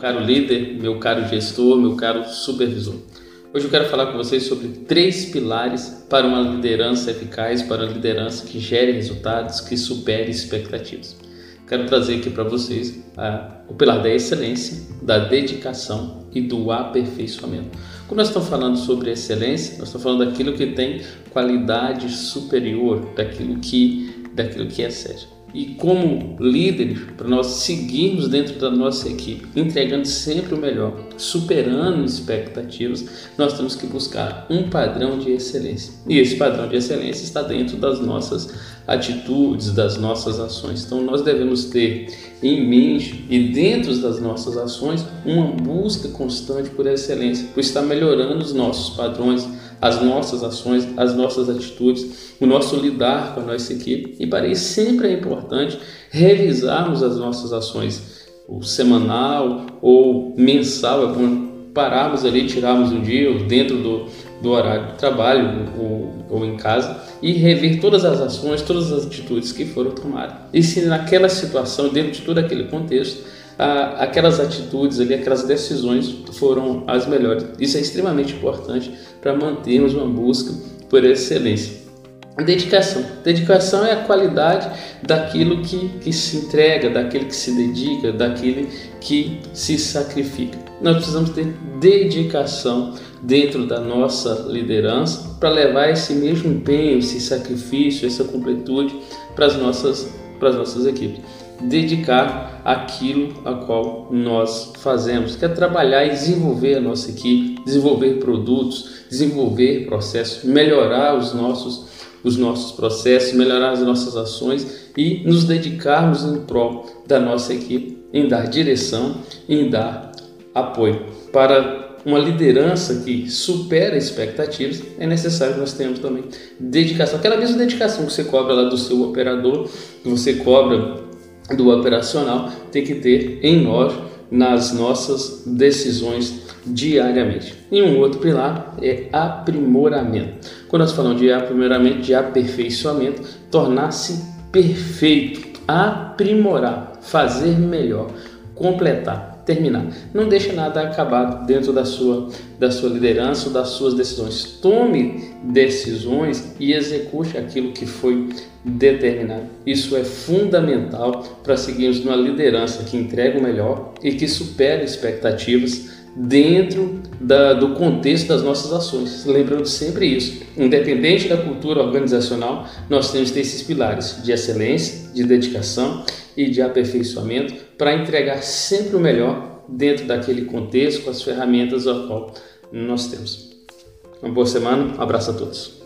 caro líder, meu caro gestor, meu caro supervisor. Hoje eu quero falar com vocês sobre três pilares para uma liderança eficaz, para uma liderança que gere resultados, que supere expectativas. Quero trazer aqui para vocês ah, o pilar da excelência, da dedicação e do aperfeiçoamento. Quando nós estamos falando sobre excelência, nós estamos falando daquilo que tem qualidade superior, daquilo que, daquilo que excede e como líderes, para nós seguirmos dentro da nossa equipe, entregando sempre o melhor, superando expectativas, nós temos que buscar um padrão de excelência. E esse padrão de excelência está dentro das nossas atitudes, das nossas ações. Então nós devemos ter em mente e dentro das nossas ações uma busca constante por excelência, por estar melhorando os nossos padrões, as nossas ações, as nossas atitudes, o nosso lidar com a nossa equipe. E para isso sempre é importante revisarmos as nossas ações, o semanal ou mensal, é pararmos ali, tirarmos um dia dentro do, do horário de trabalho ou, ou em casa e rever todas as ações, todas as atitudes que foram tomadas. E se naquela situação, dentro de todo aquele contexto, aquelas atitudes ali, aquelas decisões foram as melhores. Isso é extremamente importante para mantermos uma busca por excelência. Dedicação. Dedicação é a qualidade daquilo que, que se entrega, daquele que se dedica, daquele que se sacrifica. Nós precisamos ter dedicação dentro da nossa liderança para levar esse mesmo empenho, esse sacrifício, essa completude para as nossas, para as nossas equipes dedicar aquilo a qual nós fazemos, que é trabalhar e desenvolver a nossa equipe, desenvolver produtos, desenvolver processos, melhorar os nossos os nossos processos, melhorar as nossas ações e nos dedicarmos em prol da nossa equipe, em dar direção, em dar apoio. Para uma liderança que supera expectativas, é necessário que nós tenhamos também dedicação, aquela mesma dedicação que você cobra lá do seu operador, que você cobra do operacional tem que ter em nós nas nossas decisões diariamente. E um outro pilar é aprimoramento. Quando nós falamos de aprimoramento, de aperfeiçoamento, tornar-se perfeito, aprimorar, fazer melhor, completar terminar. Não deixe nada acabado dentro da sua, da sua liderança ou das suas decisões. Tome decisões e execute aquilo que foi determinado. Isso é fundamental para seguirmos numa liderança que entrega o melhor e que supera expectativas dentro da, do contexto das nossas ações. Lembrando sempre isso, independente da cultura organizacional, nós temos que ter esses pilares de excelência, de dedicação e de aperfeiçoamento para entregar sempre o melhor dentro daquele contexto com as ferramentas ao qual nós temos. Uma boa semana, um abraço a todos.